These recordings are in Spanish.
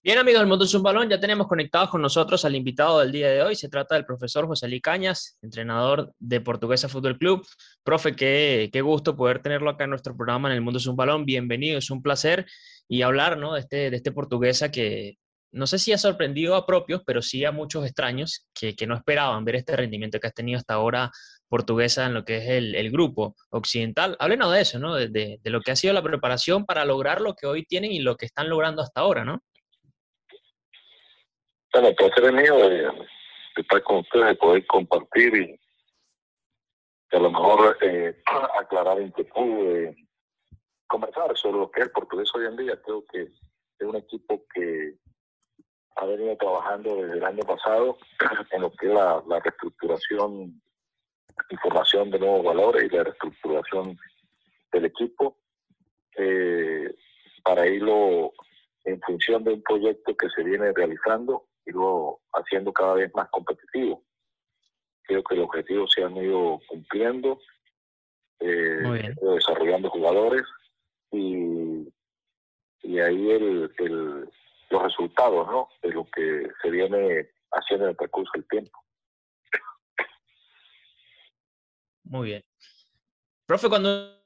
Bien, amigos del Mundo es un Balón, ya tenemos conectados con nosotros al invitado del día de hoy. Se trata del profesor José Luis Cañas, entrenador de Portuguesa Fútbol Club. Profe, qué, qué gusto poder tenerlo acá en nuestro programa en el Mundo es un Balón. Bienvenido, es un placer. Y hablar ¿no? de, este, de este portuguesa que no sé si ha sorprendido a propios, pero sí a muchos extraños que, que no esperaban ver este rendimiento que has tenido hasta ahora portuguesa en lo que es el, el grupo occidental. Háblenos de eso, ¿no? De, de, de lo que ha sido la preparación para lograr lo que hoy tienen y lo que están logrando hasta ahora, ¿no? Bueno, el placer es mío de, de, estar con ustedes, de poder compartir y a lo mejor eh, aclarar inquietudes, conversar sobre lo que es el portugués hoy en día. Creo que es un equipo que ha venido trabajando desde el año pasado en lo que es la, reestructuración, información de nuevos valores y la reestructuración del equipo eh, para irlo en función de un proyecto que se viene realizando irlo haciendo cada vez más competitivo. Creo que los objetivos se han ido cumpliendo, eh, desarrollando jugadores y, y ahí el, el, los resultados ¿no? de lo que se viene haciendo en el percurso del tiempo. Muy bien. Profe, cuando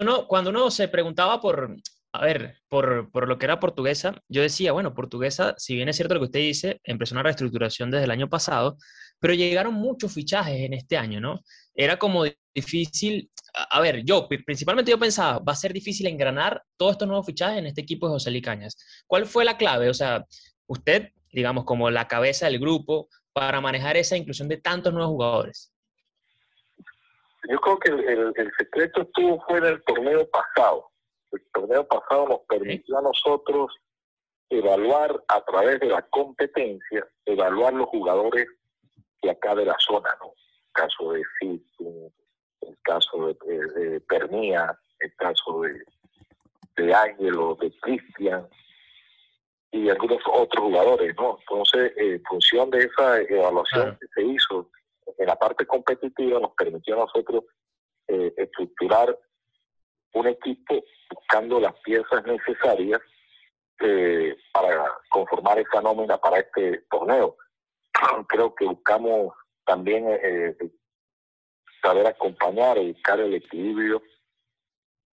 uno, cuando uno se preguntaba por, a ver, por, por, lo que era portuguesa, yo decía, bueno, portuguesa, si bien es cierto lo que usted dice, empezó una reestructuración desde el año pasado, pero llegaron muchos fichajes en este año, ¿no? Era como difícil, a, ver, yo, principalmente yo pensaba, va a ser difícil engranar todos estos nuevos fichajes en este equipo de José Licañas. ¿Cuál fue la clave? O sea, usted, digamos, como la cabeza del grupo, para manejar esa inclusión de tantos nuevos jugadores. Yo creo que el, el, secreto estuvo fuera del torneo pasado el torneo pasado nos permitió a nosotros evaluar a través de la competencia, evaluar los jugadores de acá de la zona, ¿no? El caso de Fitu, el caso de, de, de Pernía, el caso de, de Ángelo, de Cristian y algunos otros jugadores, ¿no? Entonces, en función de esa evaluación claro. que se hizo en la parte competitiva, nos permitió a nosotros eh, estructurar un equipo buscando las piezas necesarias eh, para conformar esa nómina para este torneo. Creo que buscamos también eh, saber acompañar buscar el equilibrio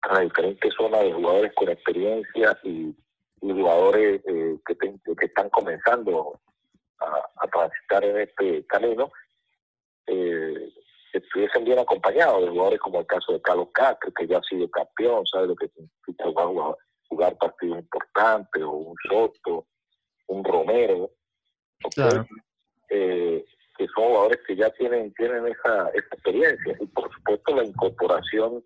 a las diferentes zonas de jugadores con experiencia y, jugadores eh, que, que, están comenzando a, a, transitar en este camino. Eh, estuviesen bien acompañados de jugadores como el caso de Carlos Castro, que ya ha sido campeón, sabe lo que significa jugar, jugar partidos importantes, o un Soto, un Romero, claro. eh, que son jugadores que ya tienen tienen esa, esa experiencia. Y por supuesto la incorporación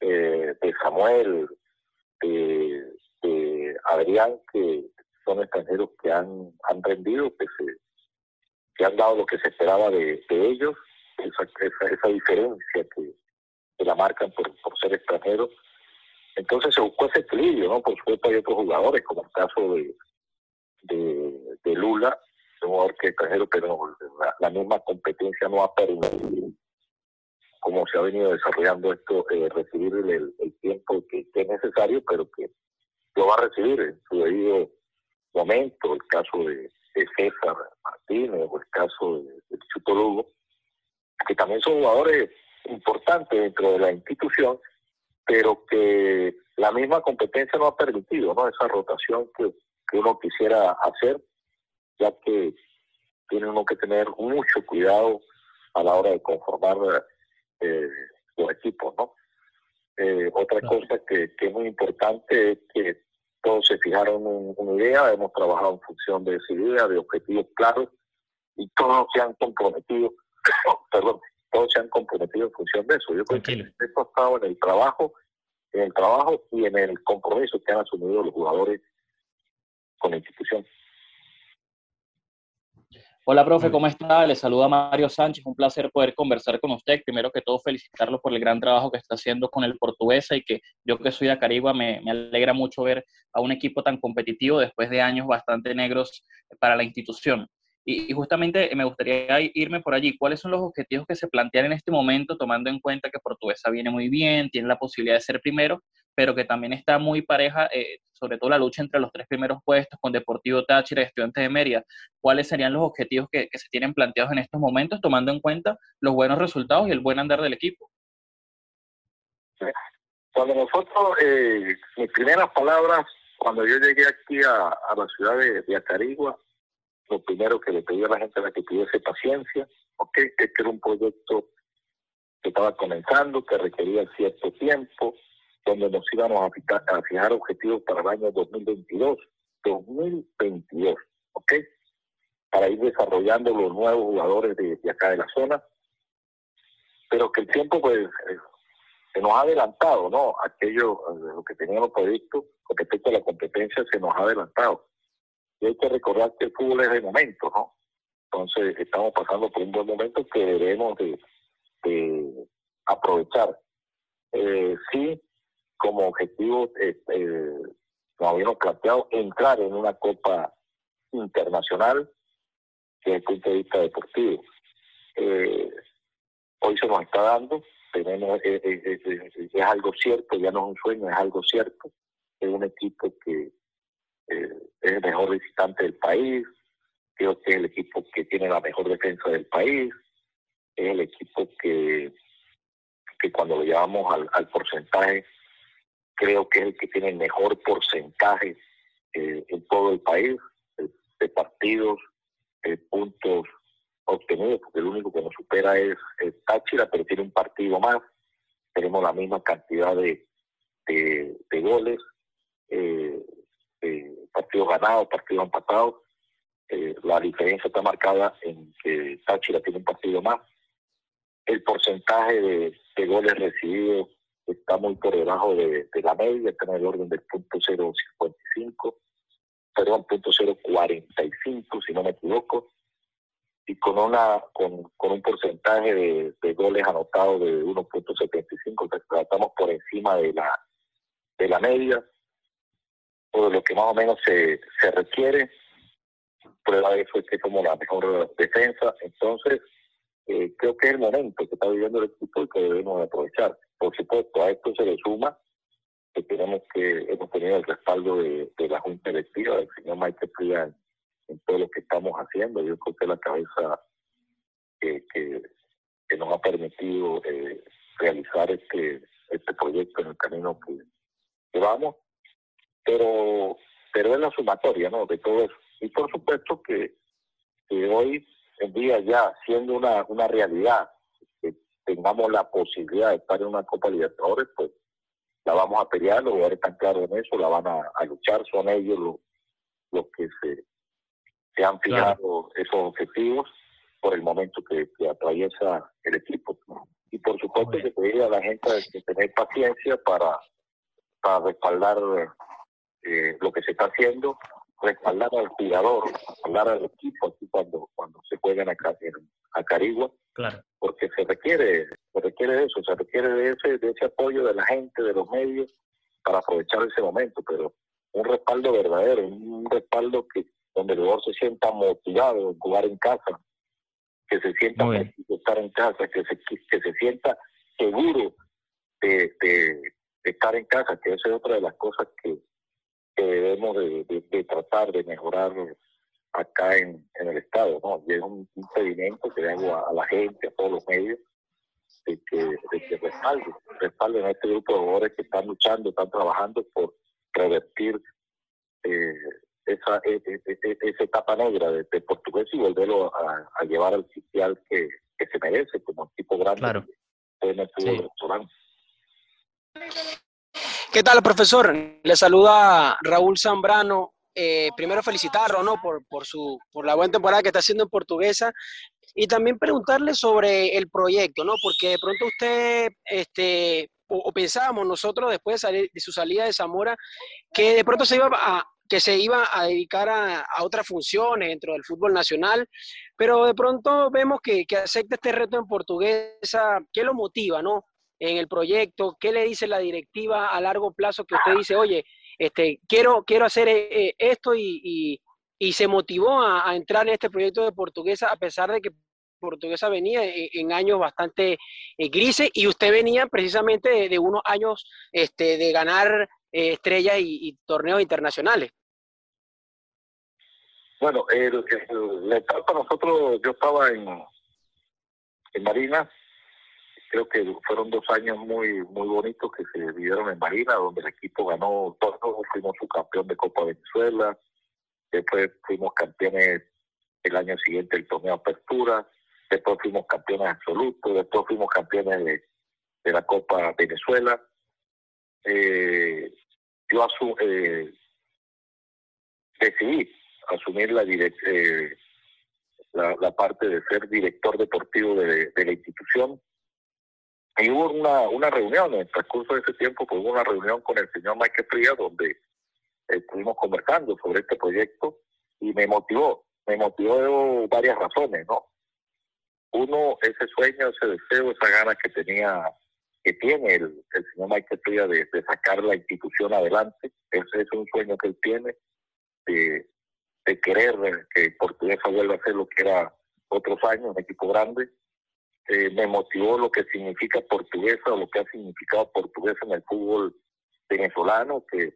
eh, de Samuel, de, de, Adrián, que son extranjeros que han, han rendido, que se que han dado lo que se esperaba de, de ellos esa, esa, esa diferencia que, la marcan por, por ser extranjeros. Entonces se buscó ese equilibrio, ¿no? Por supuesto hay otros jugadores, como el caso de, de, Lula, un jugador que es extranjero, pero la, la, misma competencia no ha permitido, como se ha venido desarrollando esto, eh, recibir el, el tiempo que, que, es necesario, pero que lo va a recibir en su debido momento, el caso de, de César Martínez o el caso de, de Chuto Lugo, que también son jugadores importantes dentro de la institución, pero que la misma competencia no ha permitido ¿no? esa rotación que, que uno quisiera hacer, ya que tiene uno que tener mucho cuidado a la hora de conformar eh, los equipos. ¿no? Eh, otra claro. cosa que, que, es muy importante es que todos se fijaron en una idea, hemos trabajado en función de esa idea, de objetivos claros, y todos se han comprometido perdón, todos se han comprometido en función de eso. Yo creo Tranquilo. que esto ha estado en el trabajo, en el trabajo y en el compromiso que han asumido los jugadores con la institución. Hola, profe, ¿cómo está? Le saluda Mario Sánchez. Un placer poder conversar con usted. Primero que todo, felicitarlo por el gran trabajo que está haciendo con el portuguesa y que yo que soy de Acarigua me, me alegra mucho ver a un equipo tan competitivo después de años bastante negros para la institución. Y, justamente me gustaría irme por allí. ¿Cuáles son los objetivos que se plantean en este momento, tomando en cuenta que Portuguesa viene muy bien, tiene la posibilidad de ser primero, pero que también está muy pareja, eh, sobre todo la lucha entre los tres primeros puestos con Deportivo Táchira y Estudiantes de Mérida. ¿Cuáles serían los objetivos que, se tienen planteados en estos momentos, tomando en cuenta los buenos resultados y el buen andar del equipo? Cuando nosotros, eh, mis primeras palabras, cuando yo llegué aquí a, la ciudad de, Acarigua, lo primero que le pedí a la gente era que tuviese paciencia, que era un proyecto que estaba comenzando, que requería cierto tiempo, donde nos íbamos a, fijar, objetivos para el año 2022, 2022, ¿ok? Para ir desarrollando los nuevos jugadores de, acá de la zona, pero que el tiempo pues eh, se nos ha adelantado, ¿no? Aquello, eh, lo que teníamos previsto con respecto a la competencia se nos ha adelantado. Y hay que recordar que el fútbol es de momento, ¿no? Entonces estamos pasando por un buen momento que debemos de, aprovechar. Eh, sí, como objetivo eh, eh, nos habíamos planteado entrar en una Copa Internacional desde el punto de vista deportivo. Eh, hoy se nos está dando, tenemos eh, es algo cierto, ya no es un sueño, es algo cierto. Es un equipo que es el mejor visitante del país, creo que es el equipo que tiene la mejor defensa del país, es el equipo que, que cuando lo llevamos al, porcentaje creo que es el que tiene el mejor porcentaje eh, en todo el país de, partidos, de puntos obtenidos, porque el único que nos supera es, Táchira, pero tiene un partido más. Tenemos la misma cantidad de, de, goles, eh, partidos ganados, partidos empatados. Eh, la diferencia está marcada en que Táchira tiene un partido más. El porcentaje de, de goles recibidos está muy por debajo de, la media, está en el orden del punto 0.55, perdón, punto 0.45, si no me equivoco, y con una con, con un porcentaje de, goles anotados de 1.75, estamos por encima de la de la media, o de lo que más o menos se, se requiere. Prueba de eso es que como la mejor defensa, entonces eh, creo que es el momento que está viviendo el equipo y que debemos aprovechar. Por supuesto, a esto se le suma que tenemos que hemos tenido el respaldo de, la Junta Electiva, del señor Michael Prian, en todo lo que estamos haciendo. Yo creo que la cabeza que, que, nos ha permitido eh, realizar este, este proyecto en el camino que, que vamos. Pero, pero es la sumatoria ¿no? de todo eso. Y por supuesto que, que hoy en día ya siendo una, una realidad que tengamos la posibilidad de estar en una Copa Libertadores, pues la vamos a pelear, los jugadores están claros en eso, la van a, luchar, son ellos los, los que se, se han fijado esos objetivos por el momento que, atraviesa el equipo. Y por supuesto que pediría a la gente de tener paciencia para, para respaldar eh, lo que se está haciendo respaldar al jugador, respaldar al equipo aquí cuando, cuando se juegan acá en, a Carigua, claro. porque se requiere, se requiere de eso, se requiere de ese, de ese apoyo de la gente, de los medios, para aprovechar ese momento, pero un respaldo verdadero, un respaldo que donde el jugador se sienta motivado de jugar en casa, que se sienta estar en casa, que se, que se sienta seguro de, de estar en casa, que esa es otra de las cosas que, que debemos de, tratar de mejorar acá en, el Estado, ¿no? Y es un, impedimento que hago a, la gente, a todos los medios, de que, de que respalden, respalden a este grupo de jugadores que están luchando, están trabajando por revertir eh, esa, e, e, e, esa etapa negra de, portugués y volverlo a, llevar al sitial que, que se merece como equipo grande claro. en el fútbol ¿Qué tal, profesor? Le saluda Raúl Zambrano. Eh, primero felicitarlo ¿no? por, por, su, por la buena temporada que está haciendo en Portuguesa y también preguntarle sobre el proyecto, ¿no? porque de pronto usted, este, o, pensábamos nosotros después de, su salida de Zamora, que de pronto se iba a, que se iba a dedicar a, a, otras funciones dentro del fútbol nacional, pero de pronto vemos que, que acepta este reto en portuguesa, ¿qué lo motiva, no? En el proyecto? ¿Qué le dice la directiva a largo plazo que usted dice, oye, este, quiero, quiero hacer eh, esto y, y, se motivó a, entrar en este proyecto de portuguesa a pesar de que Portuguesa venía en, años bastante eh, grises y usted venía precisamente de, unos años este, de ganar eh, estrellas y, torneos internacionales. Bueno, el, la etapa nosotros, yo estaba en, en Marina, creo que fueron dos años muy muy bonitos que se vivieron en Marina, donde el equipo ganó todo, fuimos subcampeón de Copa Venezuela, después fuimos campeones el año siguiente del torneo Apertura, después fuimos campeones absolutos, después fuimos campeones de, la Copa Venezuela. Eh, yo eh, decidí asumir la, eh, la, parte de ser director deportivo de, la institución. Y hubo una, una reunión en el transcurso de ese tiempo, pues hubo una reunión con el señor Mike Frías donde estuvimos conversando sobre este proyecto y me motivó, me motivó varias razones, ¿no? Uno, ese sueño, ese deseo, esa gana que tenía, que tiene el, el señor Michael Fría de, sacar la institución adelante, ese es un sueño que él tiene, de, de querer que Portuguesa vuelva a ser lo que era otros años, un equipo grande. Eh, me motivó lo que significa Portuguesa o lo que ha significado Portuguesa en el fútbol venezolano, que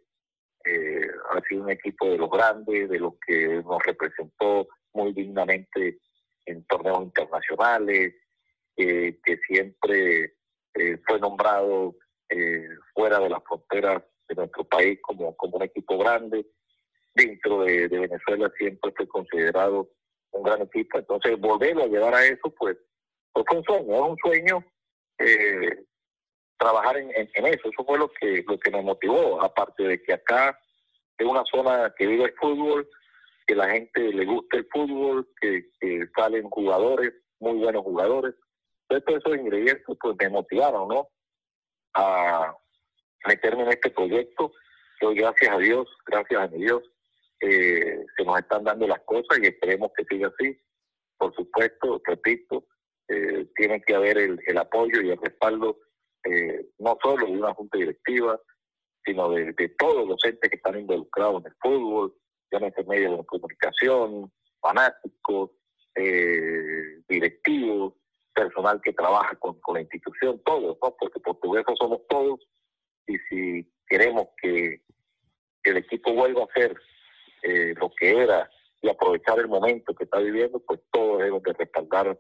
eh, ha sido un equipo de los grandes, de los que nos representó muy dignamente en torneos internacionales, que siempre eh, fue nombrado eh, fuera de las fronteras de nuestro país como, como un equipo grande. Dentro de, Venezuela siempre fue considerado un gran equipo. Entonces, volverlo a llevar a eso, pues, fue un sueño, es un sueño eh, trabajar en, eso. Eso fue lo que, lo que me motivó, aparte de que acá es una zona que vive el fútbol, que la gente le gusta el fútbol, que, salen jugadores, muy buenos jugadores. Todos esos ingredientes pues me motivaron, ¿no? A meterme en este proyecto. Yo, gracias a Dios, gracias a mi Dios, eh, se nos están dando las cosas y esperemos que siga así. Por supuesto, repito, eh, tiene que haber el, el apoyo y el respaldo eh, no solo de una junta directiva, sino de, todos los entes que están involucrados en el fútbol, llámese medios de comunicación, fanáticos, eh, directivos, personal que trabaja con, la institución, todos, ¿no? porque portugueses somos todos y si queremos que, el equipo vuelva a ser eh, lo que era y aprovechar el momento que está viviendo, pues todos debemos de respaldar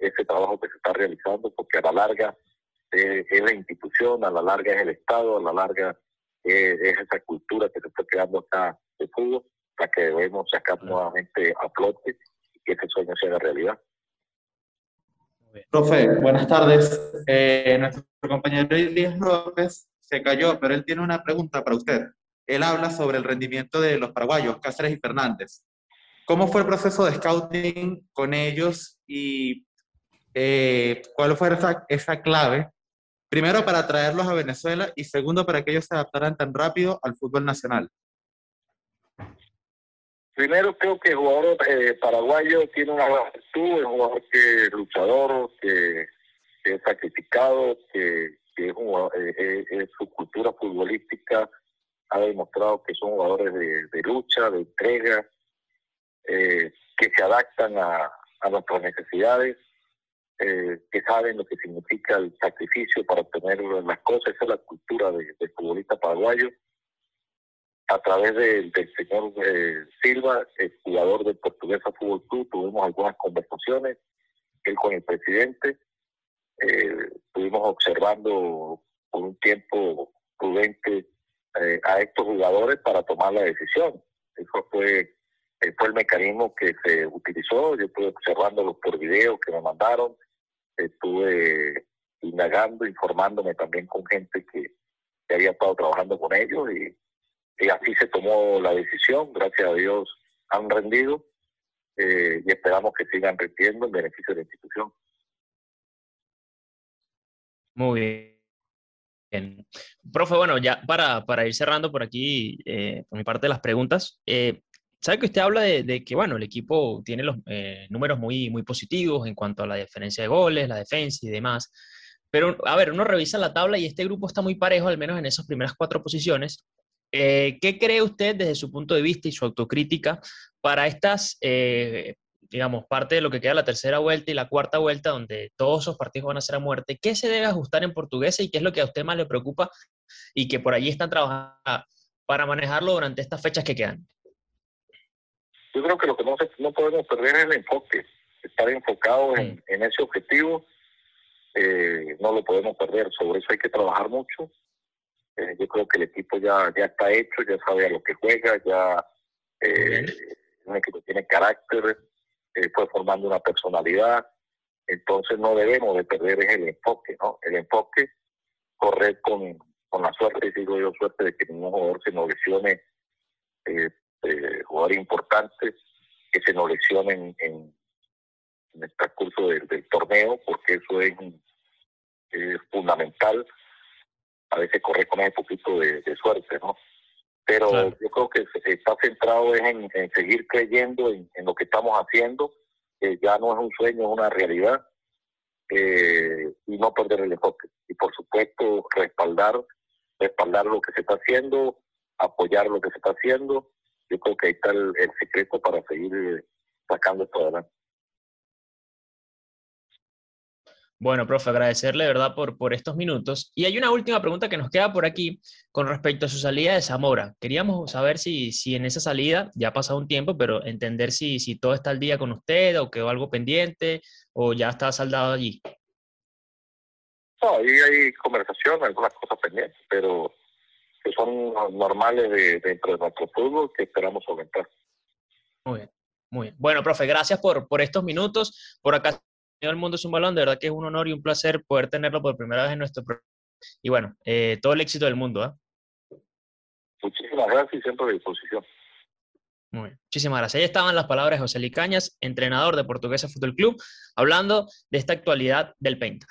ese trabajo que se está realizando, porque a la larga es la institución, a la larga es el Estado, a la larga es, esa cultura que se está creando acá de fútbol, la que debemos sacar nuevamente a flote y que ese sueño sea realidad. Profe, buenas tardes. Eh, nuestro compañero Elías López se cayó, pero él tiene una pregunta para usted. Él habla sobre el rendimiento de los paraguayos, Cáceres y Fernández. ¿Cómo fue el proceso de scouting con ellos y eh, cuál fue esa, esa clave Primero, para traerlos a Venezuela y segundo, para que ellos se adaptaran tan rápido al fútbol nacional. Primero, creo que el jugador eh, paraguayo tiene una virtud, es un jugador que luchador, que, es sacrificado, que, es, eh, eh, su cultura futbolística ha demostrado que son jugadores de, lucha, de entrega, que se adaptan a nuestras necesidades eh, que saben lo que significa el sacrificio para obtener las cosas. Esa es la cultura del futbolista paraguayo. A través del señor eh, Silva, el jugador del Portuguesa Fútbol Club, tuvimos algunas conversaciones, él con el presidente. Eh, estuvimos observando por un tiempo prudente a estos jugadores para tomar la decisión. Eso fue, fue el mecanismo que se utilizó. Yo estuve observándolos por video que me mandaron estuve indagando, informándome también con gente que, había estado trabajando con ellos y, así se tomó la decisión. Gracias a Dios han rendido eh, y esperamos que sigan rendiendo en beneficio de la institución. Muy bien. Profe, bueno, ya para, para ir cerrando por aquí, eh, por mi parte las preguntas, eh, sabe que usted habla de, que, bueno, el equipo tiene los eh, números muy, muy positivos en cuanto a la diferencia de goles, la defensa y demás. Pero, a ver, uno revisa la tabla y este grupo está muy parejo, al menos en esas primeras cuatro posiciones. Eh, ¿Qué cree usted desde su punto de vista y su autocrítica para estas, eh, digamos, parte de lo que queda la tercera vuelta y la cuarta vuelta, donde todos esos partidos van a ser a muerte, ¿qué se debe ajustar en portuguesa y qué es lo que a usted más le preocupa y que por allí están trabajando para manejarlo durante estas fechas que quedan? Yo creo que lo que no, no podemos perder es el enfoque, estar enfocados en, en, ese objetivo, eh, no lo podemos perder, sobre eso hay que trabajar mucho. Eh, yo creo que el equipo ya, ya está hecho, ya sabe a lo que juega, ya eh, un equipo tiene carácter, eh, fue formando una personalidad, entonces no debemos de perder el enfoque, ¿no? El enfoque, correr con, con la suerte, digo yo, suerte de que ningún jugador se nos lesione, eh, eh, jugadores importantes que se nos lesionen en, en el transcurso del, torneo, porque eso es, fundamental. A veces correr con ese poquito de, suerte, ¿no? Pero yo creo que está centrado en, en seguir creyendo en, en, lo que estamos haciendo, que ya no es un sueño, es una realidad, eh, y no perder el enfoque. Y por supuesto, respaldar respaldar lo que se está haciendo, apoyar lo que se está haciendo. Yo creo que ahí está el, secreto para seguir eh, sacando esto adelante. Bueno, profe, agradecerle de verdad por, por estos minutos. Y hay una última pregunta que nos queda por aquí con respecto a su salida de Zamora. Queríamos saber si, si en esa salida, ya ha pasado un tiempo, pero entender si, si todo está al día con usted o quedó algo pendiente o ya está saldado allí. No, ahí hay conversación, algunas cosas pendientes, pero que son normales de, dentro de nuestro fútbol que esperamos aumentar. Muy bien, muy bien. Bueno, profe, gracias por, por estos minutos. Por acá, el mundo es un balón. De verdad que es un honor y un placer poder tenerlo por primera vez en nuestro programa. Y bueno, eh, todo el éxito del mundo. ¿eh? Muchísimas gracias y siempre a disposición. Muy bien. Muchísimas gracias. Ahí estaban las palabras de José Licañas, entrenador de Portuguesa Fútbol Club, hablando de esta actualidad del Penta.